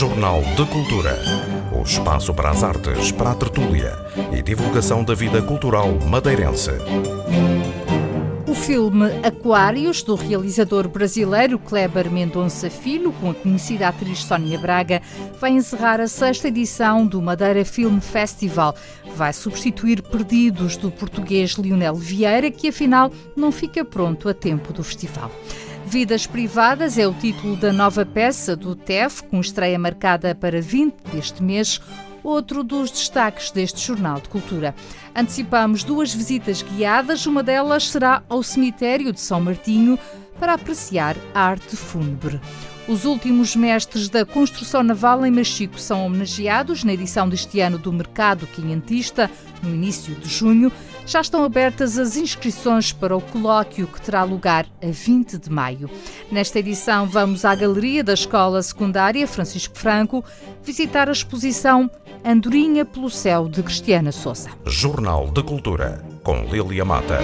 Jornal de Cultura. O espaço para as artes, para a tertúlia e divulgação da vida cultural madeirense. O filme Aquários, do realizador brasileiro Kleber Mendonça Filho, com a conhecida atriz Sónia Braga, vai encerrar a sexta edição do Madeira Film Festival. Vai substituir Perdidos, do português Lionel Vieira, que afinal não fica pronto a tempo do festival. Vidas Privadas é o título da nova peça do TEF, com estreia marcada para 20 deste mês outro dos destaques deste Jornal de Cultura. Antecipamos duas visitas guiadas, uma delas será ao cemitério de São Martinho para apreciar a arte fúnebre. Os últimos mestres da construção naval em Machico são homenageados na edição deste ano do Mercado Quinhentista, no início de junho. Já estão abertas as inscrições para o colóquio que terá lugar a 20 de maio. Nesta edição, vamos à Galeria da Escola Secundária Francisco Franco visitar a exposição Andorinha pelo Céu de Cristiana Souza. Jornal de Cultura, com Lilia Mata.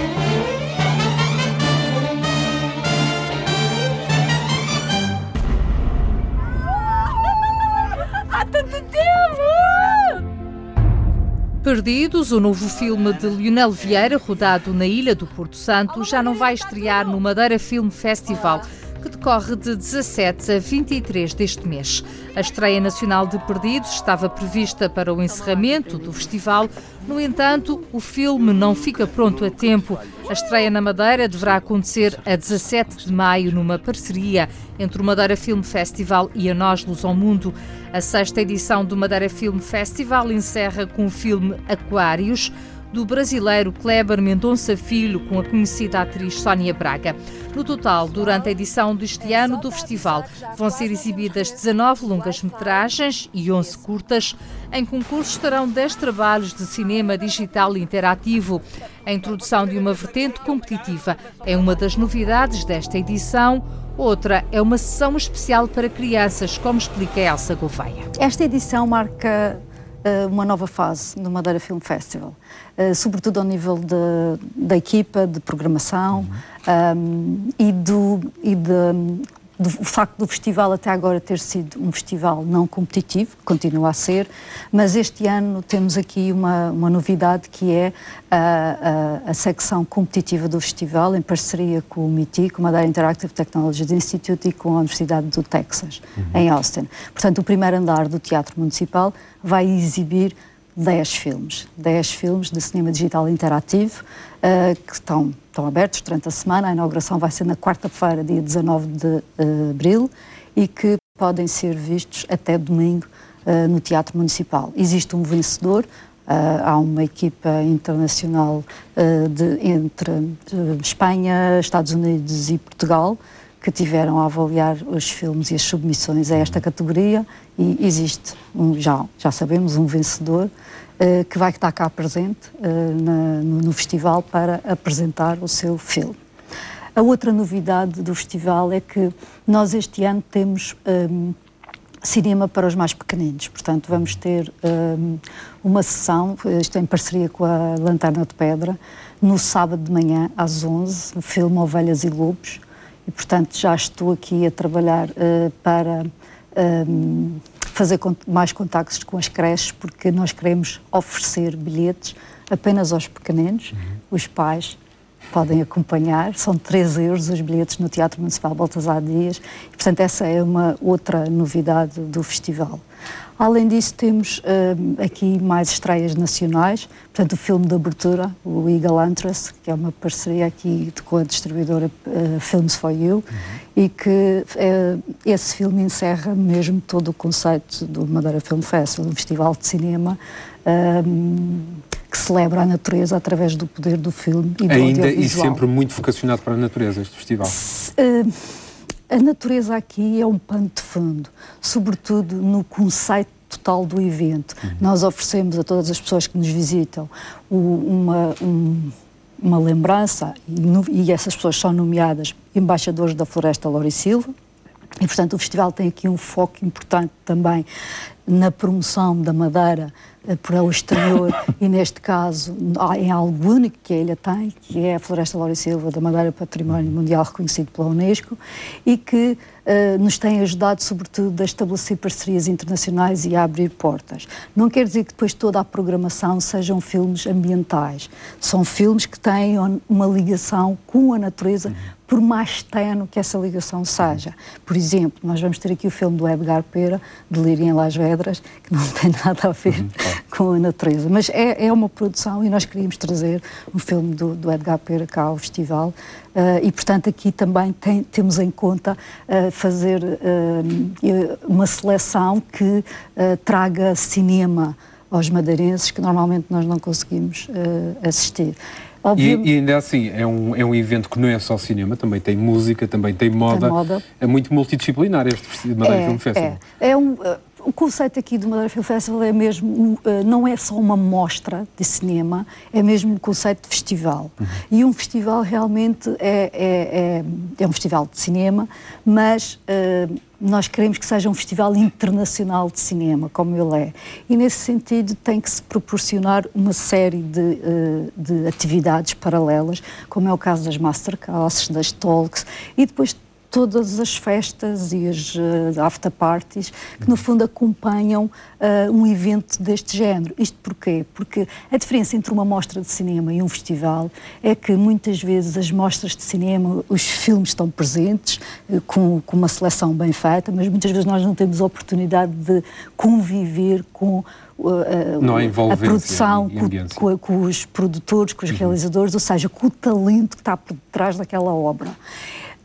Perdidos, o novo filme de Lionel Vieira, rodado na Ilha do Porto Santo, já não vai estrear no Madeira Film Festival que decorre de 17 a 23 deste mês. A estreia nacional de Perdidos estava prevista para o encerramento do festival. No entanto, o filme não fica pronto a tempo. A estreia na Madeira deverá acontecer a 17 de maio numa parceria entre o Madeira Film Festival e a Nós Luz ao Mundo. A sexta edição do Madeira Film Festival encerra com o filme Aquários do brasileiro Kleber Mendonça Filho com a conhecida atriz Sónia Braga. No total, durante a edição deste ano do festival, vão ser exibidas 19 longas-metragens e 11 curtas. Em concurso estarão 10 trabalhos de cinema digital interativo. A introdução de uma vertente competitiva é uma das novidades desta edição. Outra é uma sessão especial para crianças, como explica Elsa Gouveia. Esta edição marca uma nova fase no Madeira Film Festival. Eh, sobretudo ao nível de, da equipa, de programação uhum. um, e, do, e de, do, o facto do festival até agora ter sido um festival não competitivo, continua a ser, mas este ano temos aqui uma, uma novidade que é a, a, a, secção competitiva do festival, em parceria com o MIT, com o Madeira Interactive Technologies Institute e com a Universidade do Texas, uhum. em Austin. Portanto, o primeiro andar do Teatro Municipal vai exibir 10 filmes, 10 filmes de cinema digital interativo uh, que estão, estão abertos durante a semana. A inauguração vai ser na quarta-feira, dia 19 de uh, abril, e que podem ser vistos até domingo uh, no Teatro Municipal. Existe um vencedor, há uma equipa internacional de, entre Espanha, Estados Unidos e Portugal que tiveram a avaliar os filmes e as submissões a esta categoria e existe, um, já, já sabemos, um vencedor uh, que vai estar cá presente uh, na, no, no, festival para apresentar o seu filme. A outra novidade do festival é que nós este ano temos um, cinema para os mais pequeninos, portanto vamos ter um, uma sessão, isto em parceria com a Lanterna de Pedra, no sábado de manhã às 11, o filme Ovelhas e Lobos, e portanto já estou aqui a trabalhar uh, para um, fazer mais contactos com as creches, porque nós queremos oferecer bilhetes apenas aos pequeninos, uhum. os pais podem acompanhar, são 3 euros os bilhetes no Teatro Municipal Baltasar Dias, e, portanto essa é uma outra novidade do festival. Além disso, temos uh, aqui mais estreias nacionais, portanto, o filme de abertura, o Eagle Huntress, que é uma parceria aqui com a distribuidora uh, Films for You, uhum. e que uh, esse filme encerra mesmo todo o conceito do Madeira Film Festival, um festival de cinema que celebra a natureza através do poder do filme e do Ainda e sempre muito vocacionado para a natureza, este festival. Uh, a natureza aqui é um pano de fundo, sobretudo no conceito total do evento. Uhum. Nós oferecemos a todas as pessoas que nos visitam uma, um, uma lembrança, e, no, e, essas pessoas são nomeadas embaixadores da Floresta Loura e Silva, e portanto o festival tem aqui um foco importante também na promoção da Madeira eh, para o exterior e neste caso em algo único que a ilha tem, que é a Floresta Laura Silva da Madeira Património Mundial reconhecido pela Unesco e que uh, nos tem ajudado sobretudo a estabelecer parcerias internacionais e a abrir portas. Não quer dizer que depois toda a programação sejam filmes ambientais. São filmes que têm uma ligação com a natureza, por mais tenue que essa ligação seja. Por exemplo, nós vamos ter aqui o filme do Edgar Pera, Delírio em Las Vedras, que não tem nada a ver uhum. com a natureza, mas é, é uma produção e nós queríamos trazer um filme do, do Edgar Pera cá ao festival uh, e, portanto, aqui também tem, temos em conta uh, fazer uh, uma seleção que traga cinema aos madeirenses que normalmente nós não conseguimos assistir. E, e, ainda assim, é um, é um evento que não é só cinema, também tem música, também tem moda. Tem moda. É muito multidisciplinar este Madeira é, Film Festival. É, é um, uh, o conceito aqui do Madeira Film Festival é mesmo, uh, não é só uma mostra de cinema, é mesmo um conceito de festival. Uhum. E um festival realmente é, é, é, é um festival de cinema, mas uh, nós queremos que seja um festival internacional de cinema, como ele é. E nesse sentido tem que se proporcionar uma série de, uh, de atividades paralelas, como é o caso das masterclasses, das talks, e depois todas as festas e as uh, after parties que, no fundo, acompanham uh, um evento deste género. Isto porquê? Porque a diferença entre uma mostra de cinema e um festival é que, muitas vezes, as mostras de cinema, os filmes estão presentes, uh, com, com uma seleção bem feita, mas muitas vezes nós não temos a oportunidade de conviver com a, a produção, com, com, com, os produtores, com os uhum. realizadores, ou seja, com o talento que está por trás daquela obra.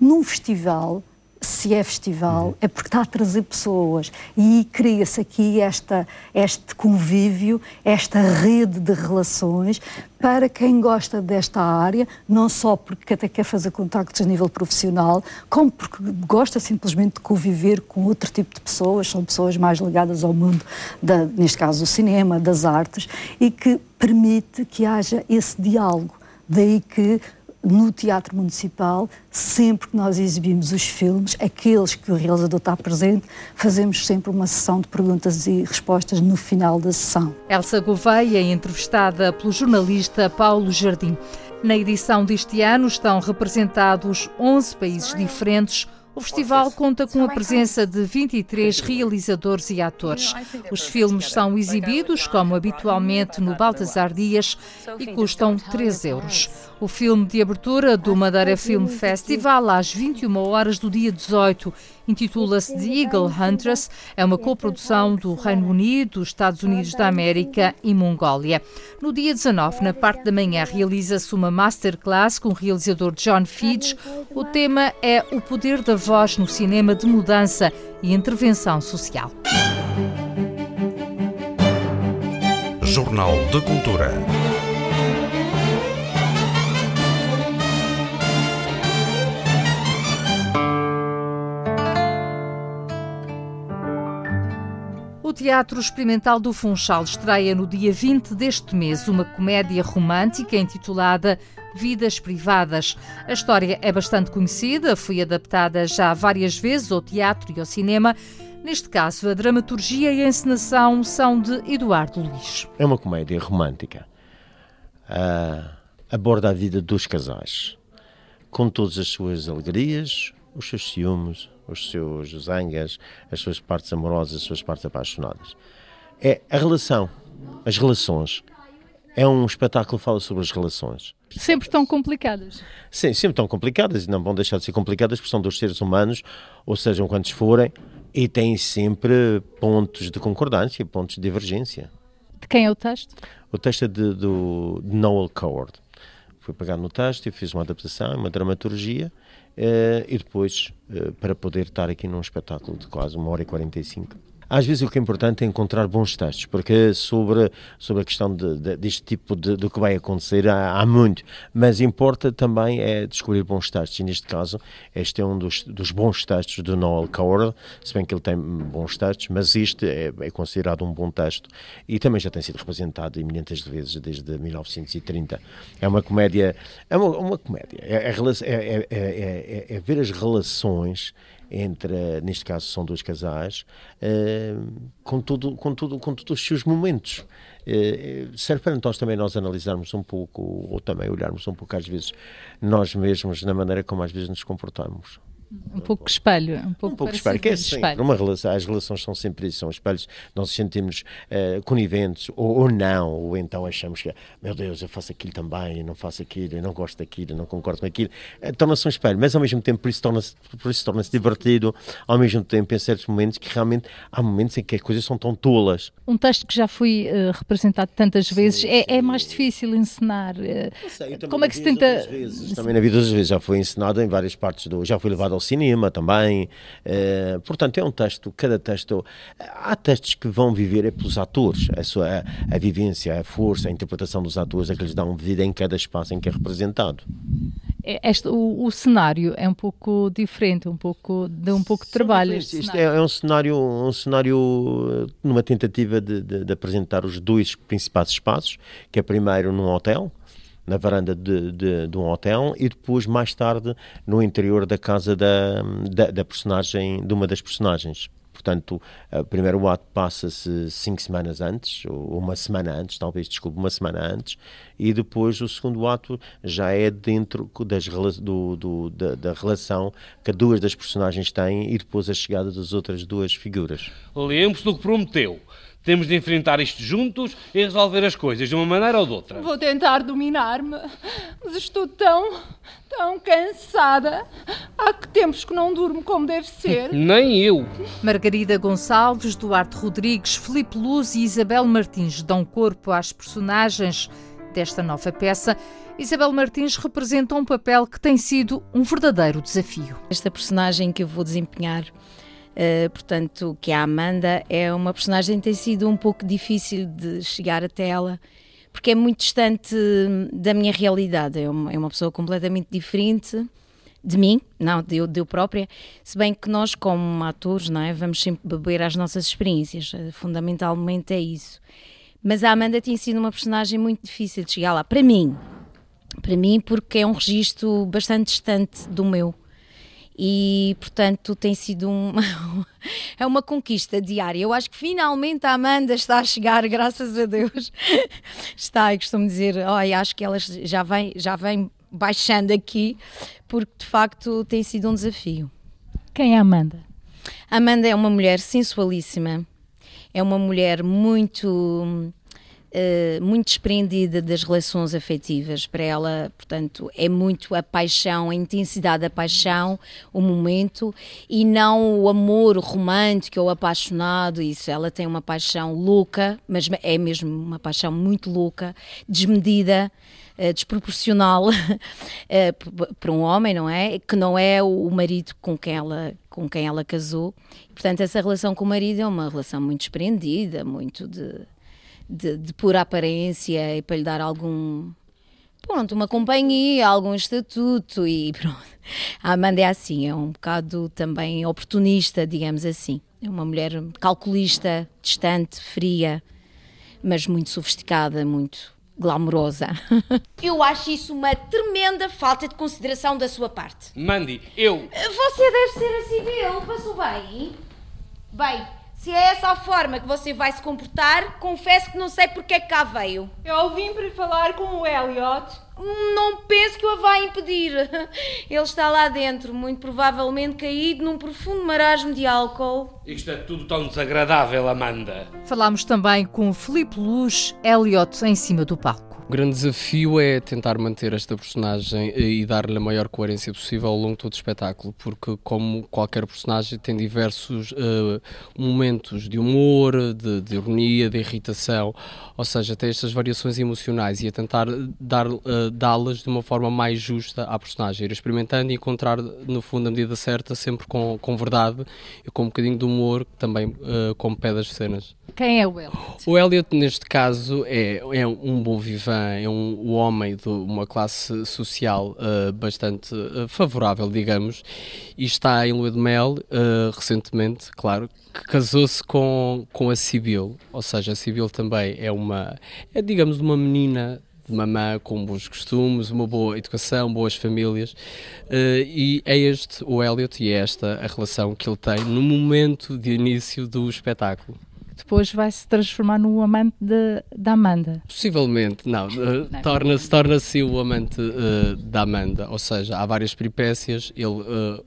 Num festival, se é festival, é porque está a trazer pessoas e cria-se aqui esta, este convívio, esta rede de relações para quem gosta desta área, não só porque até quer fazer contactos a nível profissional, como porque gosta simplesmente de conviver com outro tipo de pessoas, são pessoas mais ligadas ao mundo, da, neste caso do cinema, das artes, e que permite que haja esse diálogo. Daí que no Teatro Municipal, sempre que nós exibimos os filmes, aqueles que o realizador está presente, fazemos sempre uma sessão de perguntas e respostas no final da sessão. Elsa Gouveia, entrevistada pelo jornalista Paulo Jardim. Na edição deste ano estão representados 11 países diferentes o festival conta com a presença de 23 realizadores e atores. Os filmes são exibidos, como habitualmente, no Baltasar Dias e custam 3 euros. O filme de abertura do Madeira Film Festival, às 21 horas do dia 18, intitula-se The Eagle Huntress. É uma coprodução do Reino Unido, Estados Unidos da América e Mongólia. No dia 19, na parte da manhã, realiza-se uma masterclass com o realizador John Fidge. O tema é o poder da voz no cinema de mudança e intervenção social. Jornal de Cultura. Teatro Experimental do Funchal estreia no dia 20 deste mês uma comédia romântica intitulada Vidas Privadas. A história é bastante conhecida, foi adaptada já várias vezes ao teatro e ao cinema. Neste caso, a dramaturgia e a encenação são de Eduardo Luiz. É uma comédia romântica. Uh, aborda a vida dos casais, com todas as suas alegrias, os seus ciúmes, os seus zangas, as suas partes amorosas, as suas partes apaixonadas. É a relação, as relações. É um espetáculo que fala sobre as relações. Sempre tão complicadas. Sim, sempre tão complicadas e não vão deixar de ser complicadas porque são dos seres humanos, ou sejam quantos forem, e têm sempre pontos de concordância, pontos de divergência. De quem é o texto? O texto é de, do, de Noel Coward. Fui pegar no texto e fiz uma adaptação, uma dramaturgia e depois uh, para poder estar aqui num espetáculo de quase uma hora e 45 às vezes o que é importante é encontrar bons textos, porque sobre, sobre a questão de, de, deste tipo de, do que vai acontecer há, há, muito, mas importa também é descobrir bons textos, e neste caso este é um dos, dos bons textos do Noel Coward, se bem que ele tem bons textos, mas este é, é considerado um bom texto e também já tem sido representado imensas vezes desde 1930. É uma comédia, é uma, uma comédia, é, é, é, é, é ver as relações entre, neste caso são dois casais, com, tudo, com, tudo, com todos os seus momentos. serve para nós também nós analisarmos um pouco, ou também olharmos um pouco às vezes nós mesmos na maneira como às vezes nos comportamos. Um pouco espelho. Um pouco, um pouco espelho, que é sempre, espelho. Uma relação, as relações são sempre isso, são espelhos, nós nos sentimos uh, coniventes, ou, ou, não, ou então achamos que, meu Deus, eu faço aquilo também, eu não faço aquilo, eu não gosto daquilo, eu não concordo com aquilo. Uh, torna-se um espelho, mas ao mesmo tempo por isso torna-se torna divertido, ao mesmo tempo em certos momentos que realmente há momentos em que as coisas são tão tolas. Um texto que já foi uh, representado tantas vezes, sim, é, é, mais difícil encenar. Sei, como é que se tenta... Vezes, também na vida das vezes já foi ensinado em várias partes do... já foi levado ao cinema também. Uh, portanto, é um texto, cada texto. Há textos que vão viver é pelos atores, a, sua, a, a vivência, a força, a interpretação dos atores é que lhes dão vida em cada espaço em que é representado. É, este, o, o, cenário é um pouco diferente, um pouco de um pouco de trabalho. Isto é, é, um cenário, um cenário eh, numa tentativa de, de, de, apresentar os dois principais espaços, que é primeiro num hotel, na varanda de, de, de, um hotel e depois mais tarde no interior da casa da, da, da personagem de uma das personagens portanto, o primeiro ato passa-se cinco semanas antes, ou uma semana antes, talvez, desculpe, uma semana antes, e depois o segundo ato já é dentro das, do, do, da, da, relação que duas das personagens têm e depois a chegada das outras duas figuras. Lembre-se do que prometeu. Temos de enfrentar isto juntos e resolver as coisas de uma maneira ou de outra. Vou tentar dominar-me, mas estou tão, tão cansada. Há que tempos que não durmo como deve ser. Nem eu. Margarida Gonçalves, Duarte Rodrigues, Felipe Luz e Isabel Martins dão corpo às personagens desta nova peça. Isabel Martins representa um papel que tem sido um verdadeiro desafio. Esta personagem que eu vou desempenhar Uh, portanto, que a Amanda é uma personagem que tem sido um pouco difícil de chegar até ela, porque é muito distante da minha realidade. É uma, é uma pessoa completamente diferente de mim, não, de eu, de eu própria, se bem que nós, como atores, não é, vamos sempre beber às nossas experiências, eh, fundamentalmente é isso. Mas a Amanda tem sido uma personagem muito difícil de chegar lá, para mim, para mim, porque é um registro bastante distante do meu e portanto tem sido um, é uma conquista diária. Eu acho que finalmente a Amanda está a chegar, graças a Deus. Está, e costumo dizer, oh, acho que ela já vem, já vem baixando aqui, porque de facto tem sido um desafio. Quem é a Amanda? Amanda é uma mulher sensualíssima, é uma mulher muito uh, muito desprendida das relações afetivas. Para ela, portanto, é muito a paixão, a intensidade da paixão, o momento, e não o amor romântico ou apaixonado. Isso, ela tem uma paixão louca, mas é mesmo uma paixão muito louca, desmedida. Uh, desproporcional uh, para um homem, não é? Que não é o marido com quem ela, com quem ela casou. Portanto, essa relação com o marido é uma relação muito desprendida, muito de de, de pura aparência e para lhe dar algum pronto, uma companhia, algum estatuto e pronto. A Amanda é assim, é um bocado também oportunista, digamos assim. É uma mulher calculista, distante, fria, mas muito sofisticada, muito glamourosa. Eu acho isso uma tremenda falta de consideração da sua parte. Mandy, eu. Você deve ser assim dele, passou bem? Bem, se é essa a forma que você vai se comportar, confesso que não sei porque é que cá veio. Eu vim para falar com o Elliot. Não penso que o vá impedir. Ele está lá dentro, muito provavelmente caído num profundo marasmo de álcool. Isto é tudo tão desagradável, Amanda. Falámos também com Felipe Luz, Elliot em cima do palco. O grande desafio é tentar manter esta personagem eh, e dar-lhe a maior coerência possível ao longo de todo o espetáculo, porque, como qualquer personagem, tem diversos uh, momentos de humor, de, de, ironia, de irritação, ou seja, tem estas variações emocionais e a tentar dar, uh, dá-las de uma forma mais justa à personagem, ir experimentando e encontrar, no fundo, a medida certa, sempre com, com verdade e com um bocadinho de humor, também uh, como pé das cenas. Quem é o Elliot? O Elliot, neste caso, é, é um bom é um, um homem de uma classe social uh, bastante uh, favorável, digamos, e está em lua de mel uh, recentemente, claro, que casou-se com, com a Sibyl, ou seja, a Sibyl também é uma, é digamos, uma menina de mamã com bons costumes, uma boa educação, boas famílias. Uh, e é este o Elliot e é esta a relação que ele tem no momento de início do espetáculo depois vai se transformar no amante de, da Amanda. Possivelmente, não. Uh, torna-se torna o amante uh, da Amanda. Ou seja, há várias peripécias. Ele uh,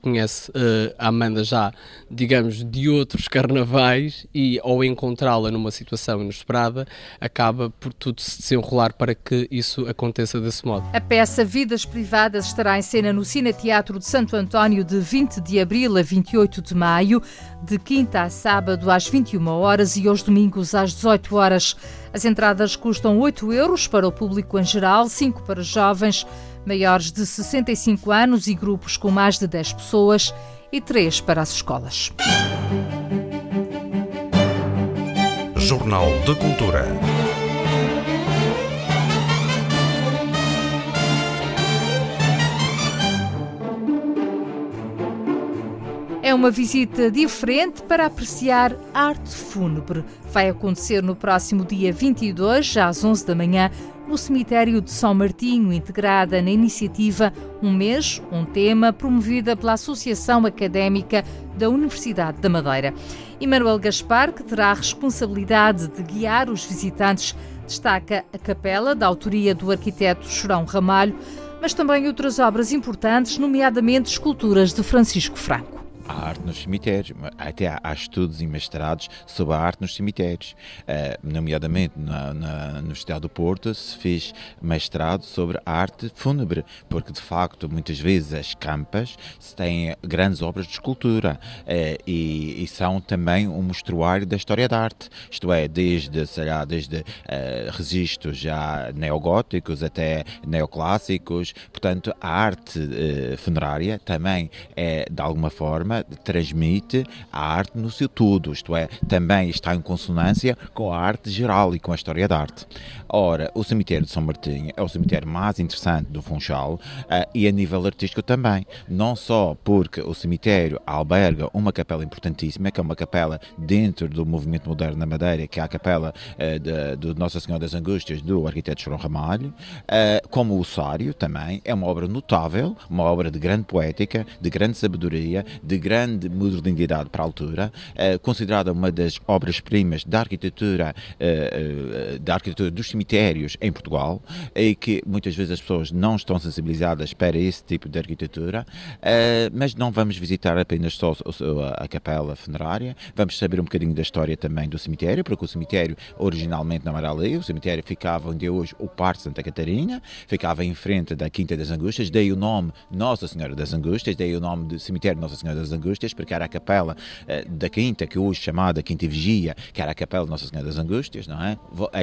conhece uh, a Amanda já, digamos, de outros carnavais e ao encontrá-la numa situação inesperada, acaba por tudo se desenrolar para que isso aconteça desse modo. A peça Vidas Privadas estará em cena no Cine Teatro de Santo António de 20 de abril a 28 de maio, de quinta a sábado às 21 horas e aos domingos às 18 horas. As entradas custam 8 euros para o público em geral, 5 para jovens, maiores de 65 anos e grupos com mais de 10 pessoas e 3 para as escolas. Jornal de Cultura. É uma visita diferente para apreciar arte fúnebre. Vai acontecer no próximo dia 22, às 11 da manhã, no cemitério de São Martinho, integrada na iniciativa Um Mês, um Tema, promovida pela Associação Académica da Universidade da Madeira. Emanuel Gaspar, que terá a responsabilidade de guiar os visitantes, destaca a capela, da autoria do arquiteto Chorão Ramalho, mas também outras obras importantes, nomeadamente esculturas de Francisco Franco a arte nos cemitérios, até há, há, estudos e mestrados sobre a arte nos cemitérios, uh, nomeadamente na, na do Porto se fez mestrado sobre a arte fúnebre, porque de facto muitas vezes as campas têm grandes obras de escultura uh, e, e, são também um mostruário da história da arte, isto é, desde, será, desde uh, registros já neogóticos até neoclássicos, portanto a arte funerária também é de alguma forma transmite a arte no seu todo, isto é, também está em consonância com a arte geral e com a história da arte. Ora, o cemitério de São Martinho é o cemitério mais interessante do Funchal uh, e a nível artístico também, não só porque o cemitério alberga uma capela importantíssima, que é uma capela dentro do movimento moderno na Madeira, que é a capela uh, de, de, Nossa Senhora das Angústias do arquiteto João Ramalho, uh, como o Sário também, é uma obra notável, uma obra de grande poética, de grande sabedoria, de grande modernidade para a altura, uh, considerada uma das obras-primas da arquitetura, uh, da arquitetura dos cemitérios em Portugal, e que muitas vezes as pessoas não estão sensibilizadas para esse tipo de arquitetura, mas não vamos visitar apenas só a capela funerária, vamos saber um bocadinho da história também do cemitério, porque o cemitério originalmente não era ali, o cemitério ficava onde é hoje o Parque Santa Catarina, ficava em frente da Quinta das Angústias, daí o nome Nossa Senhora das Angústias, daí o nome de cemitério Nossa Senhora das Angústias, Angústias, porque era a capela uh, da Quinta, que hoje chamada Quinta Vigia, que era a capela de Nossa Senhora das Angústias, não é?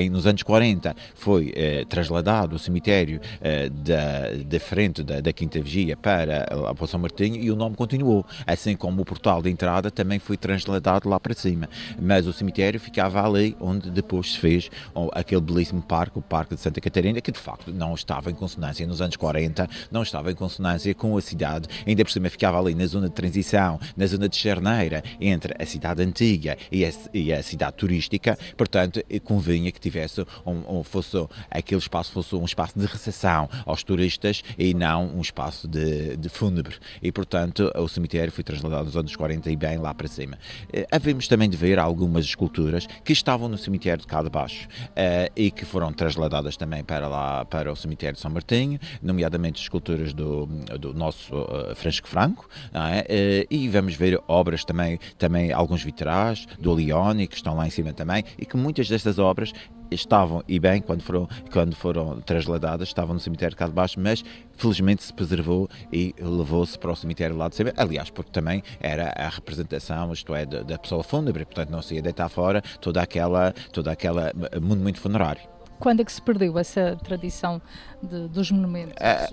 Nos anos 40 foi uh, trasladado o cemitério uh, da, da frente da, da Quinta Vigia para a São Martinho e o nome continuou, assim como o portal de entrada também foi trasladado lá para cima, mas o cemitério ficava ali onde depois se fez aquele belíssimo parque, o Parque de Santa Catarina, que de facto não estava em consonância nos anos 40, não estava em consonância com a cidade, ainda por cima ficava ali na zona de transição na zona de Charneira, entre a cidade antiga e a, e a cidade turística, portanto, convinha que tivesse um, um, fosse aquele espaço fosse um espaço de recepção aos turistas e não um espaço de, de fúnebre. E, portanto, o cemitério foi trasladado nos anos 40 e bem lá para cima. Uh, havemos também de ver algumas esculturas que estavam no cemitério de cá de baixo uh, e que foram trasladadas também para lá, para o cemitério de São Martinho, nomeadamente esculturas do, do nosso Francisco Franco, é? E vamos ver obras também, também alguns vitrais do Leone que estão lá em cima também e que muitas destas obras estavam, e bem, quando foram, quando foram trasladadas, estavam no cemitério cá de baixo, mas felizmente se preservou e levou-se para o cemitério lá de cima. Aliás, porque também era a representação, isto é, da, pessoa fúnebre, portanto não se ia deitar fora toda aquela, toda aquela monumento funerário. Quando é que se perdeu essa tradição de, dos monumentos? É,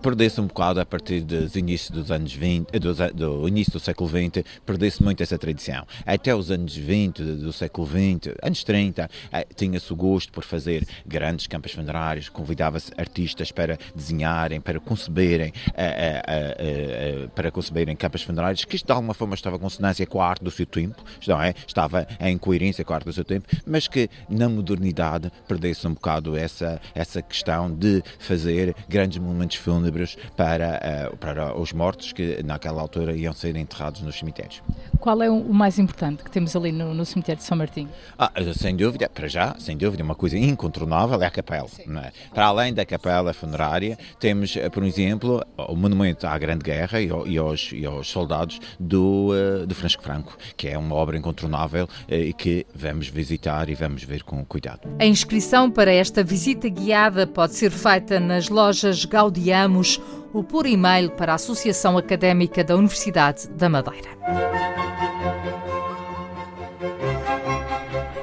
perdeu-se um bocado a partir dos inícios dos anos 20, eh, do, do início do século XX, perdeu-se muito essa tradição. Até os anos 20 do século XX, anos 30, eh, tinha-se o gosto por fazer grandes campos funerários, convidava-se artistas para desenharem, para conceberem, eh, para conceberem campos funerários, que de alguma forma estava em consonância com a arte do seu tempo, não é? estava em coerência com a arte do seu tempo, mas que na modernidade perdeu-se um bocado essa, essa questão de fazer grandes monumentos fúnebres para, uh, para os mortos que naquela altura iam ser enterrados nos cemitérios. Qual é o mais importante que temos ali no, no cemitério de São Martinho? Ah, sem dúvida, para já, sem dúvida, uma coisa incontornável é a capela. É? Para além da capela funerária, temos, eh, por exemplo, o monumento à Grande Guerra e aos, e aos soldados do, uh, do Francisco Franco, que é uma obra incontornável uh, e que vamos visitar e vamos ver com cuidado. A inscrição para esta visita guiada pode ser feita nas lojas Gaudiamos ou por e-mail para a Associação Académica da Universidade da Madeira.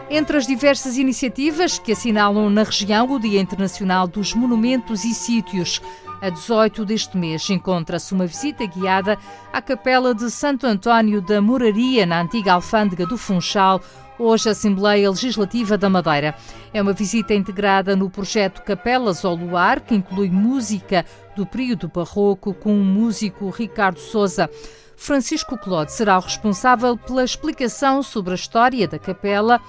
Entre as diversas iniciativas que assinalam na região o Dia Internacional dos Monumentos e Sítios, a 18 deste mês encontra-se uma visita guiada à Capela de Santo António da Moraria, na antiga alfândega do Funchal, hoje Assembleia Legislativa da Madeira. É uma visita integrada no projeto Capelas ao Luar, que inclui música do período barroco com o músico Ricardo Souza. Francisco Clode será o responsável pela explicação sobre a história da capela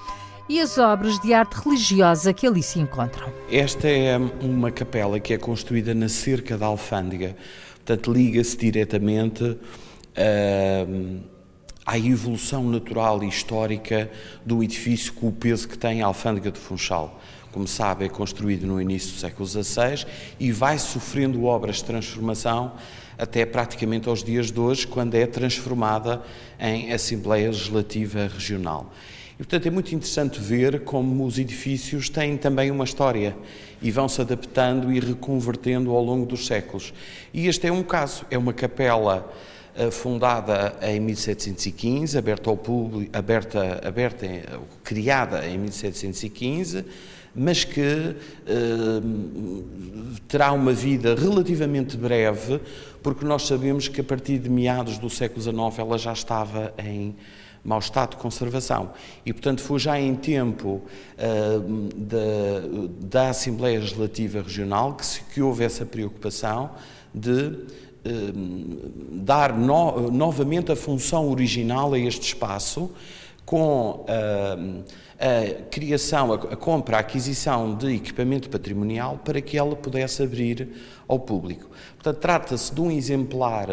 e as obras de arte religiosa que ali se encontram. Esta é uma capela que é construída na cerca da alfândega, portanto liga-se diretamente à evolução natural e histórica do edifício com o peso que tem a alfândega de Funchal. Como sabe, é construído no início do século XVI e vai sofrendo obras de transformação até praticamente aos dias de hoje, quando é transformada em Assembleia Legislativa Regional. E, portanto, é muito interessante ver como os edifícios têm também uma história e vão se adaptando e reconvertendo ao longo dos séculos. E este é um caso, é uma capela uh, fundada em 1715, aberta ao público, aberta, aberta, criada em 1715, mas que uh, terá uma vida relativamente breve, porque nós sabemos que a partir de meados do século XIX ela já estava em mau estado de conservação. E, portanto, foi já em tempo uh, da, Assembleia Legislativa Regional que, se, que houve essa preocupação de uh, dar no, novamente a função original a este espaço com uh, a criação, a, a compra, a aquisição de equipamento patrimonial para que ela pudesse abrir ao público. Portanto, trata-se de um exemplar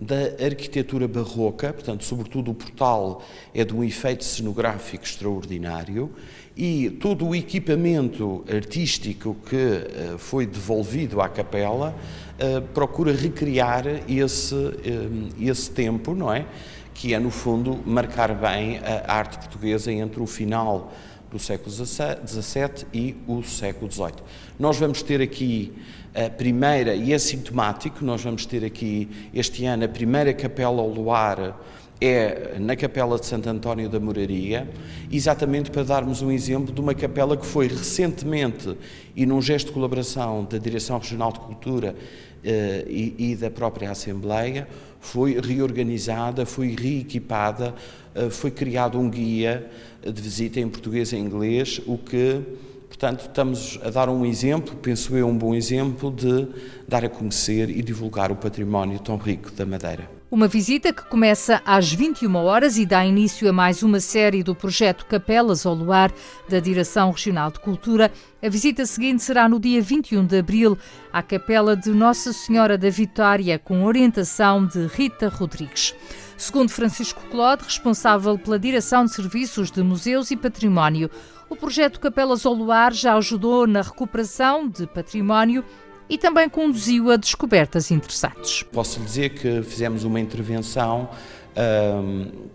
da arquitetura barroca, portanto, sobretudo o portal é de um efeito cenográfico extraordinário e todo o equipamento artístico que uh, foi devolvido à capela uh, procura recriar esse, uh, esse tempo, não é? Que é, no fundo, marcar bem a arte portuguesa entre o final do século XVII e o século XVIII. Nós vamos ter aqui a primeira, e é sintomático, nós vamos ter aqui este ano a primeira capela ao luar é na Capela de Santo António da Moraria, exatamente para darmos um exemplo de uma capela que foi recentemente, e num gesto de colaboração da Direção Regional de Cultura eh, e, e, da própria Assembleia, foi reorganizada, foi reequipada, eh, foi criado um guia de visita em português e inglês, o que Portanto, estamos a dar um exemplo, penso eu, um bom exemplo de dar a conhecer e divulgar o património tão rico da Madeira. Uma visita que começa às 21 horas e dá início a mais uma série do projeto Capelas ao Luar da Direção Regional de Cultura. A visita seguinte será no dia 21 de abril à Capela de Nossa Senhora da Vitória, com orientação de Rita Rodrigues. Segundo Francisco Clode, responsável pela Direção de Serviços de Museus e Património, o projeto Capelas ao Luar já ajudou na recuperação de património e também conduziu a descobertas interessantes. Posso dizer que fizemos uma intervenção uh,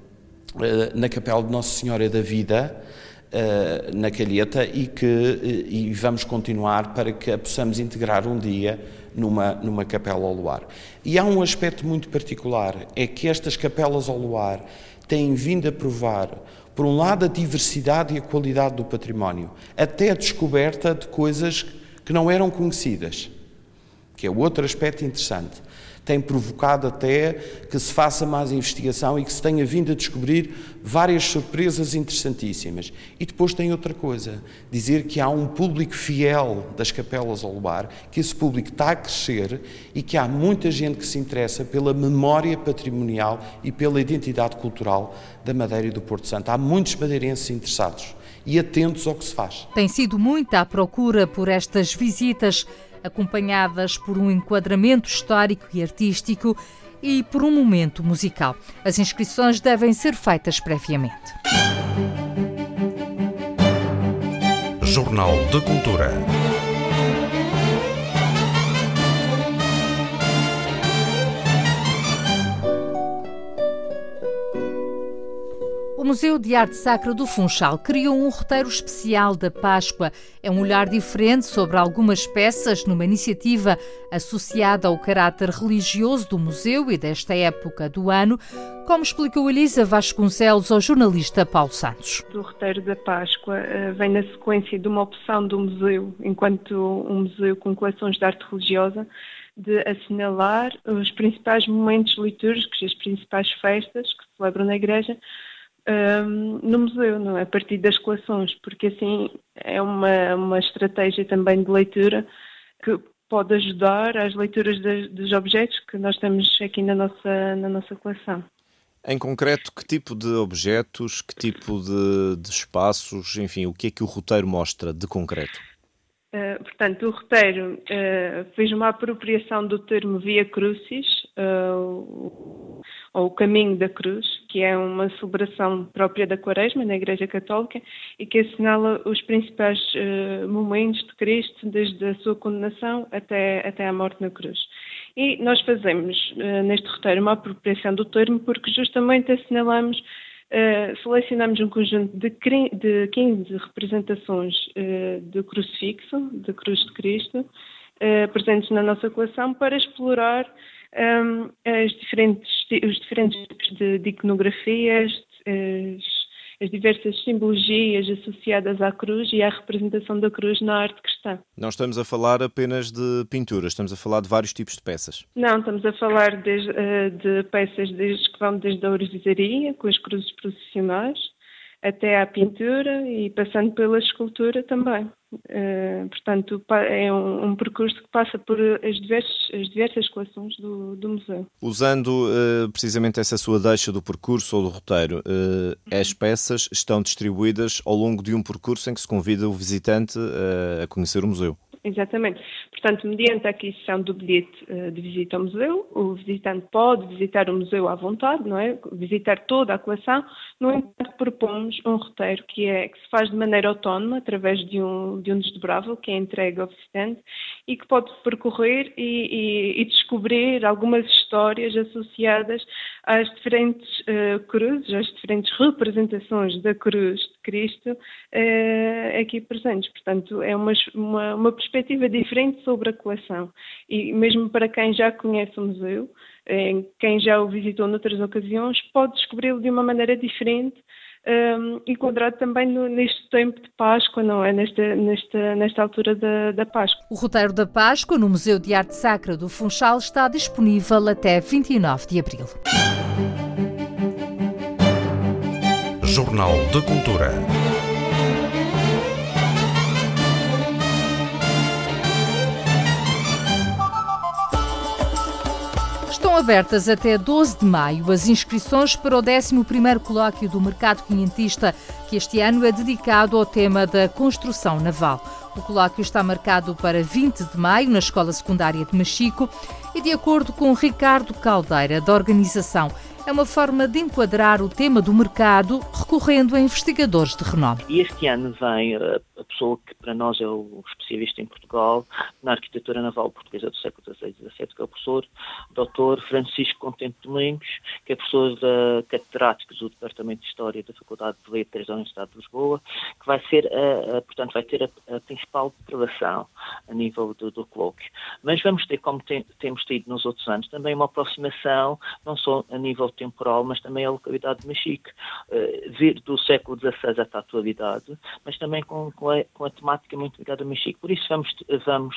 na Capela de Nossa Senhora da Vida, uh, na Calheta, e que e vamos continuar para que a possamos integrar um dia numa, numa capela ao luar. E há um aspecto muito particular, é que estas capelas ao luar têm vindo a provar por um lado, a diversidade e a qualidade do património, até a descoberta de coisas que não eram conhecidas, que é outro aspecto interessante. tem provocado até que se faça mais investigação e que se tenha vindo a descobrir várias surpresas interessantíssimas. E depois tem outra coisa, dizer que há um público fiel das capelas ao luar, que esse público está a crescer e que há muita gente que se interessa pela memória patrimonial e pela identidade cultural da Madeira e do Porto Santo. Há muitos madeirenses interessados e atentos ao que se faz. Tem sido muita a procura por estas visitas, acompanhadas por um enquadramento histórico e artístico e por um momento musical. As inscrições devem ser feitas previamente. Jornal de Cultura. O Museu de Arte Sacra do Funchal criou um roteiro especial da Páscoa. É um olhar diferente sobre algumas peças numa iniciativa associada ao caráter religioso do museu e desta época do ano, como explicou Elisa Vasconcelos ao jornalista Paulo Santos. O roteiro da Páscoa eh, vem na sequência de uma opção do museu, enquanto um museu com coleções de arte religiosa, de assinalar os principais momentos litúrgicos as principais festas que se celebram na igreja um, no museu, não é? a partir das coleções, porque assim é uma, uma estratégia também de leitura que pode ajudar às leituras dos objetos que nós temos aqui na nossa, na nossa coleção. Em concreto, que tipo de objetos, que tipo de, de espaços, enfim, o que é que o roteiro mostra de concreto? Uh, portanto, o roteiro uh, fez uma apropriação do termo Via Crucis, uh, ou o Caminho da Cruz, que é uma celebração própria da Quaresma na Igreja Católica e que assinala os principais momentos de Cristo, desde a sua condenação até, até a morte na cruz. E nós fazemos neste roteiro uma apropriação do termo porque justamente assinalamos Uh, selecionamos um conjunto de, de 15 representações uh, do crucifixo, da cruz de Cristo, uh, presentes na nossa coleção, para explorar um, as diferentes, os diferentes tipos de, de iconografias, as as diversas simbologias associadas à cruz e à representação da cruz na arte cristã. Não estamos a falar apenas de pinturas, estamos a falar de vários tipos de peças. Não, estamos a falar de, eh, de peças desde, que vão desde a orivesaria, com as cruzes processionais, até à pintura e passando pela escultura também. Uh, portanto, é um, um, percurso que passa por as diversas, as diversas coleções do, do museu. Usando uh, precisamente essa sua deixa do percurso ou do roteiro, uh, as peças estão distribuídas ao longo de um percurso em que se convida o visitante a conhecer o museu. Exatamente. Portanto, mediante a aquisição do bilhete uh, de visita ao museu, o visitante pode visitar o museu à vontade, não é? Visitar toda a coleção. No entanto, propomos um roteiro que, é, que se faz de maneira autónoma, através de um, de um desdobrável que é entregue ao visitante e que pode percorrer e, e, e descobrir algumas histórias associadas às diferentes uh, cruzes, às diferentes representações da cruz de Cristo uh, aqui presentes. Portanto, é uma, uma, uma perspectiva diferente sobre a coleção. E mesmo para quem já conhece o museu, eh, quem já o visitou noutras ocasiões, pode descobri-lo de uma maneira diferente, um, enquadrado também no, neste tempo de Páscoa, não é? Nesta, nesta, nesta altura da, da Páscoa. O roteiro da Páscoa no Museu de Arte Sacra do Funchal está disponível até 29 de abril. Jornal de Cultura. Abertas até 12 de maio as inscrições para o 11º Colóquio do Mercado Quinhentista, que este ano é dedicado ao tema da construção naval. O colóquio está marcado para 20 de maio na Escola Secundária de Machico e, de acordo com Ricardo Caldeira, da organização, é uma forma de enquadrar o tema do mercado recorrendo a investigadores de renome. E este ano vem eh, a pessoa que para nós é o especialista em Portugal na arquitetura naval portuguesa do século XVI e XVII, que é o professor Dr. Francisco Contente Domingos, que é professor da catedrático do Departamento de História da Faculdade de Letras da Universidade de Lisboa, que vai ser, a, a, portanto, vai ter a, a principal prelação a nível do, do colóquio. Mas vamos ter, como tem, temos tido nos outros anos, também uma aproximação, não só a nível temporal, mas também a localidade de Machique, uh, vir do século XVI até a atualidade, mas também com, com, a, com a temática muito ligada a Machique. Por isso vamos, vamos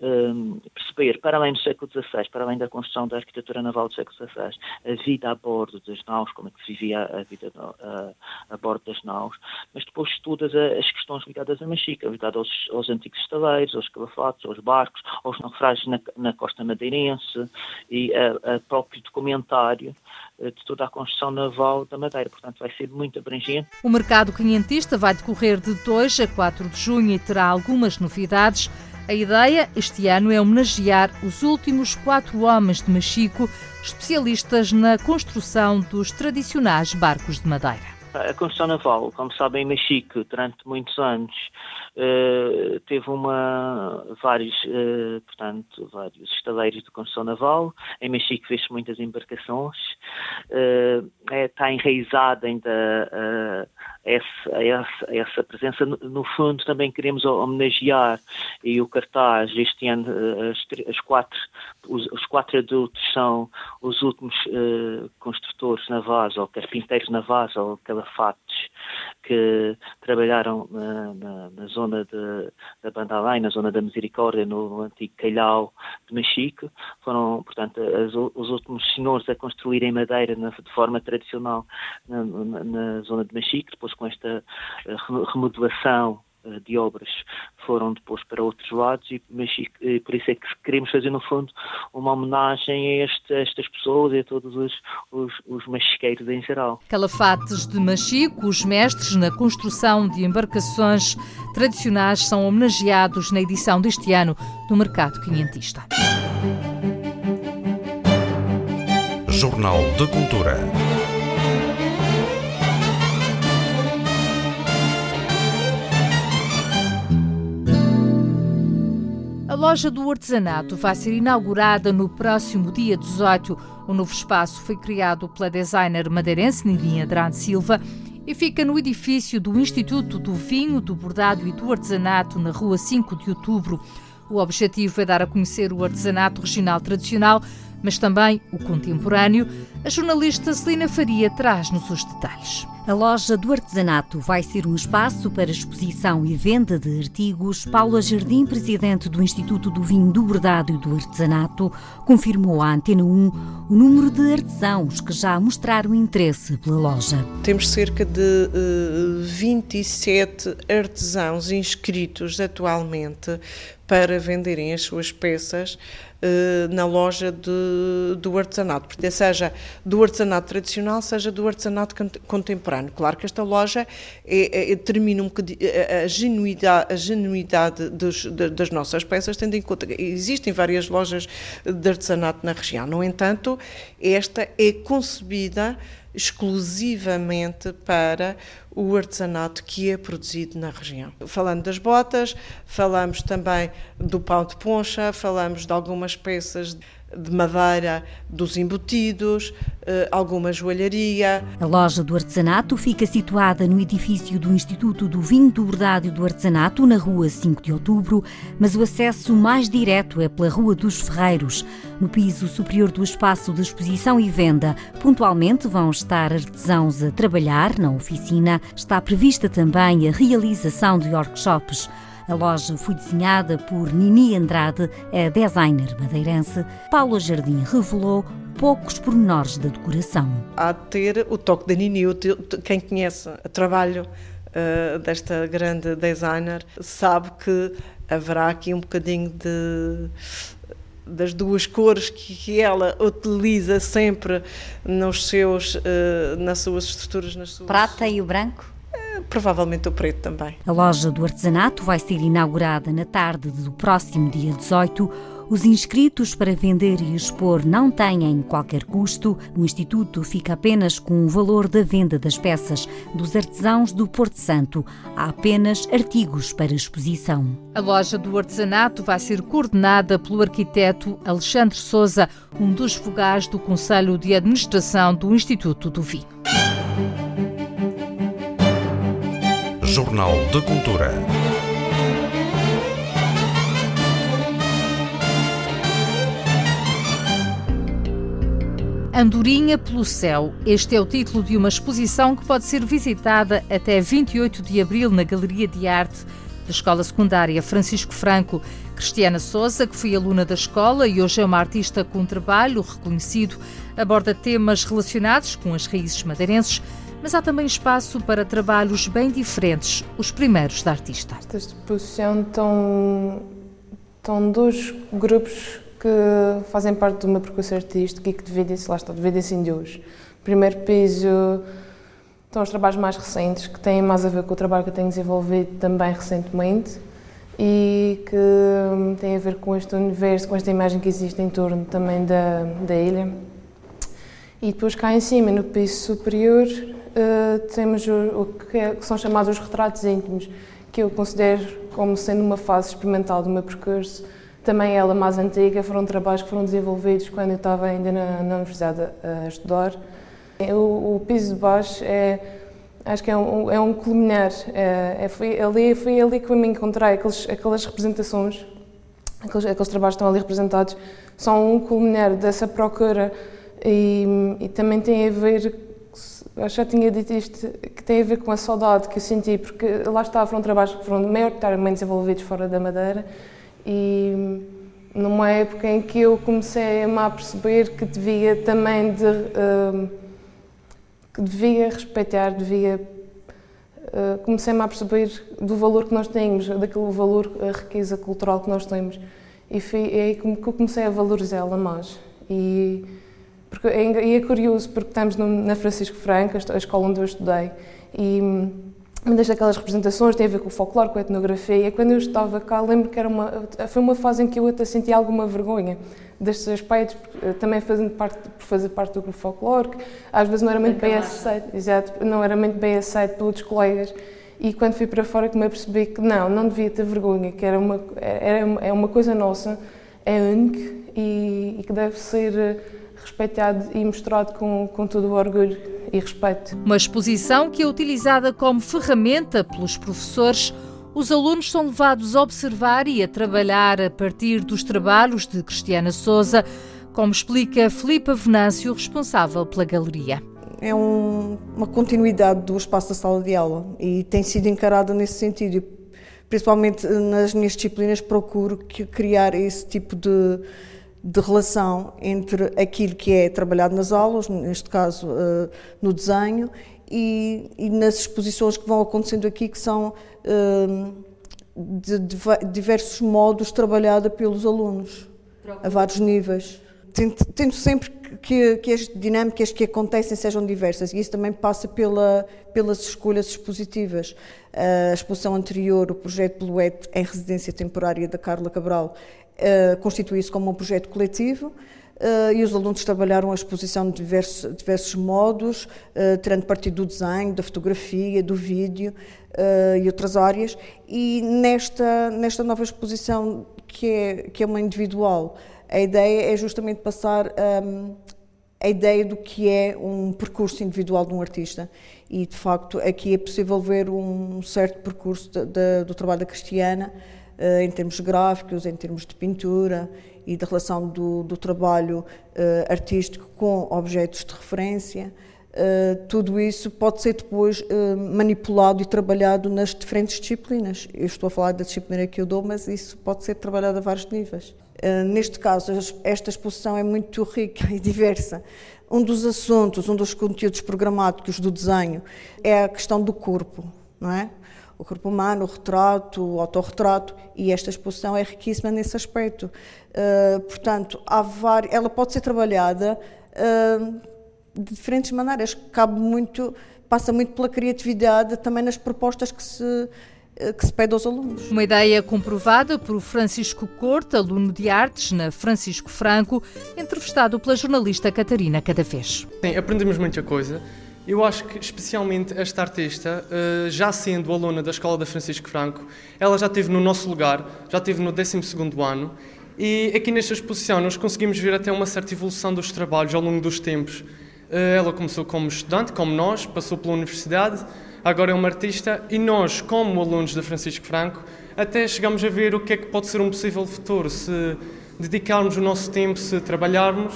um, perceber, para além do século XVI, para além da construção da arquitetura naval do século XVI, a vida a bordo das naus, como é que se vivia a vida a, a bordo das naus, mas depois estudas as questões ligadas a Machique, ligadas aos, aos antigos estaleiros, aos calafatos, aos barcos, aos naufrágios na, na costa madeirense e a, a próprio documentário eh, de toda a construção naval da Madeira. Portanto, vai ser muito abrangente. O mercado quinhentista vai decorrer de 2 a 4 de junho e terá algumas novidades. A ideia este ano é homenagear os últimos quatro homens de Machico, especialistas na construção dos tradicionais barcos de madeira. A construção naval, como sabem, em Machique, durante muitos anos, uh, teve uma, vários, uh, portanto, vários estaleiros de construção naval. Em Machique fez muitas embarcações. Uh, é, está enraizada ainda essa, essa, essa presença. No, fundo, também queremos homenagear, e o cartaz este ano, as, as quatro, os, os, quatro adultos são os últimos construtores navais, ou carpinteiros navais, ou calafates, que trabalharam na, na, na zona de, da Bandalém, na zona da Misericórdia, no, no antigo Calhau de Mexique. Foram, portanto, as, os últimos senhores a construir em madeira na, de forma tradicional na, na, zona de Mexique, depois com esta eh, remodelação eh, de obras foram depois para outros lados e, mas, e, por isso é que queremos fazer no fundo uma homenagem a, este, a estas pessoas e a todos os, os, os machiqueiros em geral. Calafates de Machico, os mestres na construção de embarcações tradicionais são homenageados na edição deste ano do Mercado Quinhentista. Jornal de Cultura. Loja do artesanato vai ser inaugurada no próximo dia 18. O novo espaço foi criado pela designer madeirense Nidinha Adrade Silva e fica no edifício do Instituto do Vinho, do Bordado e do Artesanato, na rua 5 de outubro. O objetivo é dar a conhecer o artesanato regional tradicional, mas também o contemporâneo. A jornalista Celina Faria traz-nos os detalhes. A loja do artesanato vai ser um espaço para exposição e venda de artigos. Paula Jardim, presidente do Instituto do Vinho do Bordado e do Artesanato, confirmou à Antena 1 o número de artesãos que já mostraram interesse pela loja. Temos cerca de uh, eh, 27 artesãos inscritos atualmente para venderem as suas peças na loja de, do artesanato, seja do artesanato tradicional, seja do artesanato contemporâneo. Claro que esta loja é, é, determina um bocadinho a genuidade, a genuidade dos, das nossas peças, tendo em conta que existem várias lojas de artesanato na região. No entanto, esta é concebida exclusivamente para o artesanato que é produzido na região. Falando das botas, falamos também do pão de poncha, falamos de algumas peças de madeira dos embutidos, eh, alguma joalharia. A loja do artesanato fica situada no edifício do Instituto do Vinho, do Bordado e do Artesanato, na rua 5 de Outubro, mas o acesso mais direto é pela Rua dos Ferreiros. No piso superior do espaço de exposição e venda, pontualmente vão estar artesãos a trabalhar na oficina. Está prevista também a realização de workshops. A loja foi desenhada por Nini Andrade, a designer madeirense. Paula Jardim revelou poucos pormenores da decoração. Há de ter o toque da Nini. Quem conhece o trabalho uh, desta grande designer sabe que haverá aqui um bocadinho de das duas cores que, que, ela utiliza sempre nos seus, uh, nas suas estruturas. Nas suas... Prata e o branco? Provavelmente o preto também. A loja do artesanato vai ser inaugurada na tarde do próximo dia 18. Os inscritos para vender e expor não têm qualquer custo. O Instituto fica apenas com o valor da venda das peças dos artesãos do Porto Santo. Há apenas artigos para exposição. A loja do artesanato vai ser coordenada pelo arquiteto Alexandre Souza, um dos vogais do Conselho de Administração do Instituto do Vinho. Jornal de Cultura. Andorinha pelo Céu. Este é o título de uma exposição que pode ser visitada até 28 de abril na Galeria de Arte da Escola Secundária Francisco Franco. Cristiana Souza, que foi aluna da escola e hoje é uma artista com trabalho reconhecido, aborda temas relacionados com as raízes madeirenses, mas há também espaço para trabalhos bem diferentes, os primeiros da artista. Esta exposição estão, estão dois grupos que fazem parte do meu percurso artístico e que dividem-se, lá está, dividem-se em dois. Primeiro piso estão os trabalhos mais recentes, que têm mais a ver com o trabalho que eu tenho desenvolvido também recentemente e que hum, têm a ver com este universo, com esta imagem que existe em torno também da, da ilha. E depois cá em cima, no piso superior, temos o, é, que, são chamados os retratos íntimos, que eu considero como sendo uma fase experimental do meu percurso, também ela mais antiga, foram trabalhos que foram desenvolvidos quando eu estava ainda na, na universidade a, a estudar. O, o, piso de baixo é, acho que é um, é um culminar, é, é, foi, ali, foi ali que eu me encontrei, aqueles, aquelas representações, aqueles, aqueles trabalhos que estão ali representados, são um culminar dessa procura e, e também tem a ver acho que já tinha dito isto, que tem a ver com a saudade que eu senti, porque lá está, foram trabalhos que foram maioritariamente desenvolvidos fora da Madeira e numa época em que eu comecei a me perceber que devia também de, uh, que devia respeitar, devia uh, comecei-me a perceber do valor que nós temos, daquele valor, a riqueza cultural que nós temos. E foi aí que eu comecei a valorizá-la mais. E porque é, e é curioso porque estamos na Francisco Franco, a escola onde eu estudei e uma daquelas representações tem a ver com o folclore, com a etnografia. E quando eu estava cá, lembro que era uma, foi uma fase em que eu até senti alguma vergonha destes aspectos, eh, também fazendo parte, por fazer parte do grupo folclore, que às vezes não era muito bem aceito, exato, não era muito bem aceito pelos colegas. E quando fui para fora que me apercebi que não, não devia ter vergonha, que era uma, era, é uma coisa nossa, é única e, e que deve ser eh, respeitado e mostrado com, com todo o orgulho e respeito. Uma exposição que é utilizada como ferramenta pelos professores. Os alunos são levados a observar e a trabalhar a partir dos trabalhos de Cristiana Souza, como explica Filipe Venâncio, responsável pela galeria. É um, uma continuidade do espaço da sala de aula e tem sido encarada nesse sentido. Principalmente nas minhas disciplinas procuro criar esse tipo de de relação entre aquilo que é trabalhado nas aulas, neste caso uh, no desenho, e, e, nas exposições que vão acontecendo aqui, que são uh, de, de, diversos modos trabalhada pelos alunos, a vários níveis. Tento, tento sempre que, que, as dinâmicas que acontecem sejam diversas, e isso também passa pela, pelas escolhas expositivas. A exposição anterior, o projeto Bluete em residência temporária da Carla Cabral, uh, constitui-se como um projeto coletivo uh, e os alunos trabalharam a exposição de diversos, diversos modos, uh, tirando partido do desenho, da fotografia, do vídeo uh, e outras áreas. E nesta, nesta nova exposição, que é, que é uma individual, a ideia é justamente passar um, a ideia do que é um percurso individual de um artista. E, de facto, aqui é possível ver um certo percurso de, de, do trabalho da Cristiana, eh, em termos gráficos, em termos de pintura e da relação do, do trabalho eh, artístico com objetos de referência. Uh, tudo isso pode ser depois uh, manipulado e trabalhado nas diferentes disciplinas. Eu estou a falar da disciplina que eu dou, mas isso pode ser trabalhado a vários níveis. Uh, neste caso, esta exposição é muito rica e diversa. Um dos assuntos, um dos conteúdos programáticos do desenho é a questão do corpo, não é? o corpo humano, o retrato, o autorretrato, e esta exposição é riquíssima nesse aspecto. Uh, portanto, ela pode ser trabalhada uh, de diferentes maneiras, cabe muito, passa muito pela criatividade também nas propostas que se que se pede aos alunos. Uma ideia comprovada por Francisco Corte, aluno de artes na Francisco Franco, entrevistado pela jornalista Catarina Cadafés. Sim, aprendemos muita coisa. Eu acho que, especialmente, esta artista, eh, já sendo aluna da Escola da Francisco Franco, ela já esteve no nosso lugar, já esteve no 12 ano, e aqui nesta exposição nós conseguimos ver até uma certa evolução dos trabalhos ao longo dos tempos. Eh, ela começou como estudante, como nós, passou pela universidade, agora é uma artista, e nós, como alunos da Francisco Franco, até chegamos a ver o que é que pode ser um possível futuro, se dedicarmos o nosso tempo, se trabalharmos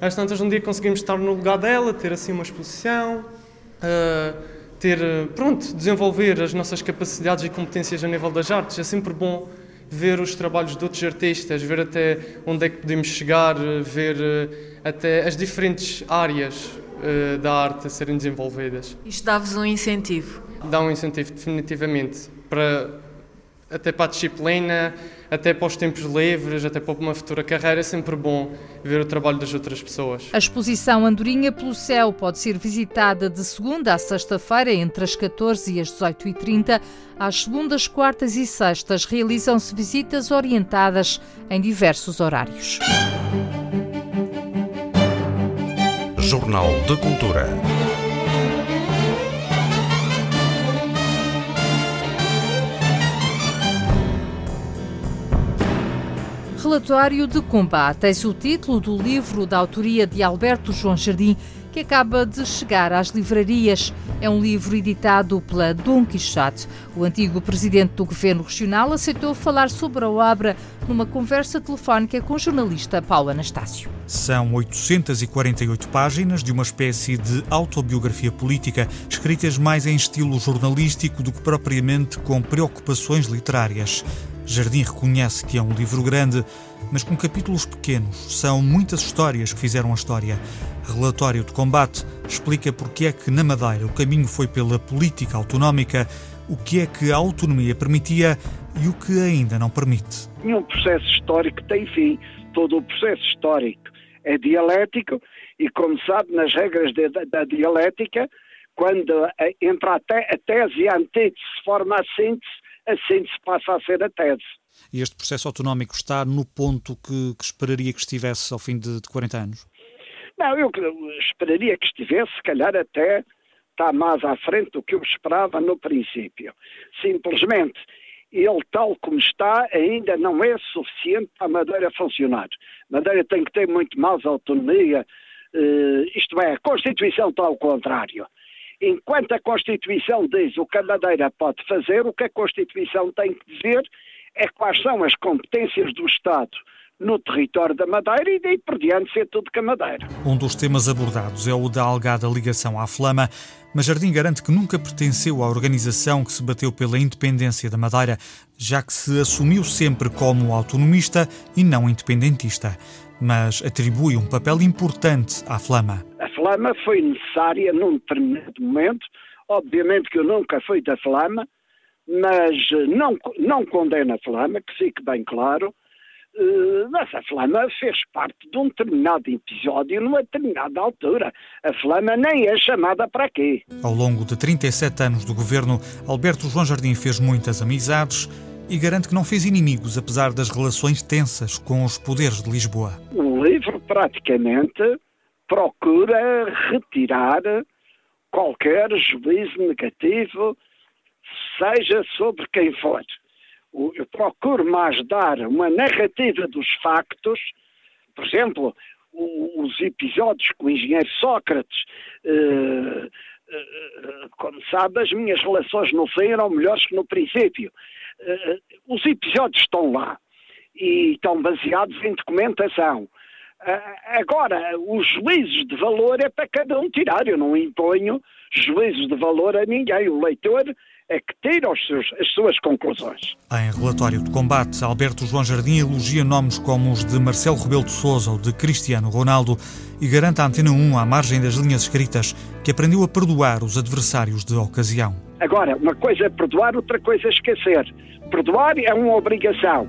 Às tantas, um dia conseguimos estar no lugar dela, ter assim uma exposição, uh, ter, pronto, desenvolver as nossas capacidades e competências a nível das artes. É sempre bom ver os trabalhos de outros artistas, ver até onde é que podemos chegar, ver uh, até as diferentes áreas uh, da arte a serem desenvolvidas. Isto dá-vos um incentivo? Dá um incentivo, definitivamente, para até para a disciplina, até para os tempos livres, até para uma futura carreira, é sempre bom ver o trabalho das outras pessoas. A exposição Andorinha pelo Céu pode ser visitada de segunda a sexta-feira, entre as 14 e as 18h30. Às segundas, quartas e sextas realizam-se visitas orientadas em diversos horários. Jornal de Cultura. Relatório de Combate. É o título do livro da autoria de Alberto João Jardim, que acaba de chegar às livrarias. É um livro editado pela Dom Quixote. O antigo presidente do governo regional aceitou falar sobre a obra numa conversa telefónica com o jornalista Paulo Anastácio. São 848 páginas de uma espécie de autobiografia política, escritas mais em estilo jornalístico do que propriamente com preocupações literárias. Jardim reconhece que é um livro grande, mas com capítulos pequenos. São muitas histórias que fizeram a história. Relatório de Combate explica porque é que na Madeira o caminho foi pela política autonómica, o que é que a autonomia permitia e o que ainda não permite. Nenhum processo histórico tem fim. Todo o processo histórico é dialético e, como sabe, nas regras de, da, da dialética, quando entra a, te, a tese e a antítese se forma a síntese, assim se passa a ser a tese. E este processo autonómico está no ponto que, que esperaria que estivesse ao fim de, de 40 anos? Não, eu esperaria que estivesse, se calhar até está mais à frente do que eu esperava no princípio. Simplesmente, ele tal como está ainda não é suficiente para a Madeira funcionar. Madeira tem que ter muito mais autonomia, uh, isto é, a Constituição está ao contrário. Enquanto a Constituição diz o que a Madeira pode fazer, o que a Constituição tem que dizer é quais são as competências do Estado no território da Madeira e daí por diante ser tudo que a Madeira. Um dos temas abordados é o da alegada ligação à Flama, mas Jardim garante que nunca pertenceu à organização que se bateu pela independência da Madeira, já que se assumiu sempre como autonomista e não independentista mas atribui um papel importante à Flama. A Flama foi necessária num determinado momento. Obviamente que eu nunca fui da Flama, mas não, não condeno a Flama, que fique bem claro. Eh, mas a Flama fez parte de um determinado episódio numa determinada altura. A Flama nem é chamada para quê. Ao longo de 37 anos do governo, Alberto João Jardim fez muitas amizades e garante que não fez inimigos, apesar das relações tensas com os poderes de Lisboa. O livro praticamente procura retirar qualquer juízo negativo, seja sobre quem for. Eu procuro mais dar uma narrativa dos factos, por exemplo, os episódios com o engenheiro Sócrates. Eh, eh, como sabe, as minhas relações no fim eram melhores que no princípio. Uh, os episódios estão lá e estão baseados em documentação. Agora, os juízos de valor é para cada um tirar. Eu não imponho juízos de valor a ninguém. O leitor é que tira seus, as suas conclusões. Em relatório de combate, Alberto João Jardim elogia nomes como os de Marcelo Rebelo de Sousa ou de Cristiano Ronaldo e garante à Antena 1, à margem das linhas escritas, que aprendeu a perdoar os adversários de ocasião. Agora, uma coisa é perdoar, outra coisa é esquecer. Perdoar é uma obrigação.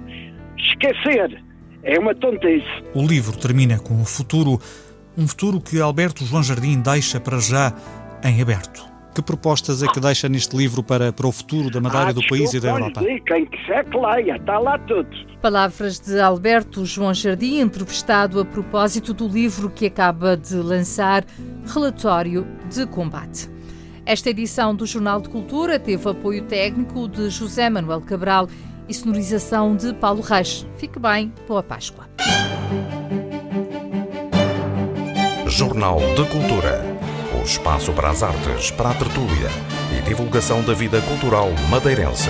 Esquecer é uma tontice. O livro termina com o futuro, um futuro que Alberto João Jardim deixa para já em aberto. Que propostas é que deixa neste livro para, para o futuro da Madeira, ah, do país e da Europa? Quem quiser que leia, está lá tudo. Palavras de Alberto João Jardim, entrevistado a propósito do livro que acaba de lançar, Relatório de Combate. Esta edição do Jornal de Cultura teve apoio técnico de José Manuel Cabral e sonorização de Paulo Reis. Fique bem, boa Páscoa. Jornal de Cultura. Espaço para as artes, para a tertúlia e divulgação da vida cultural madeirense.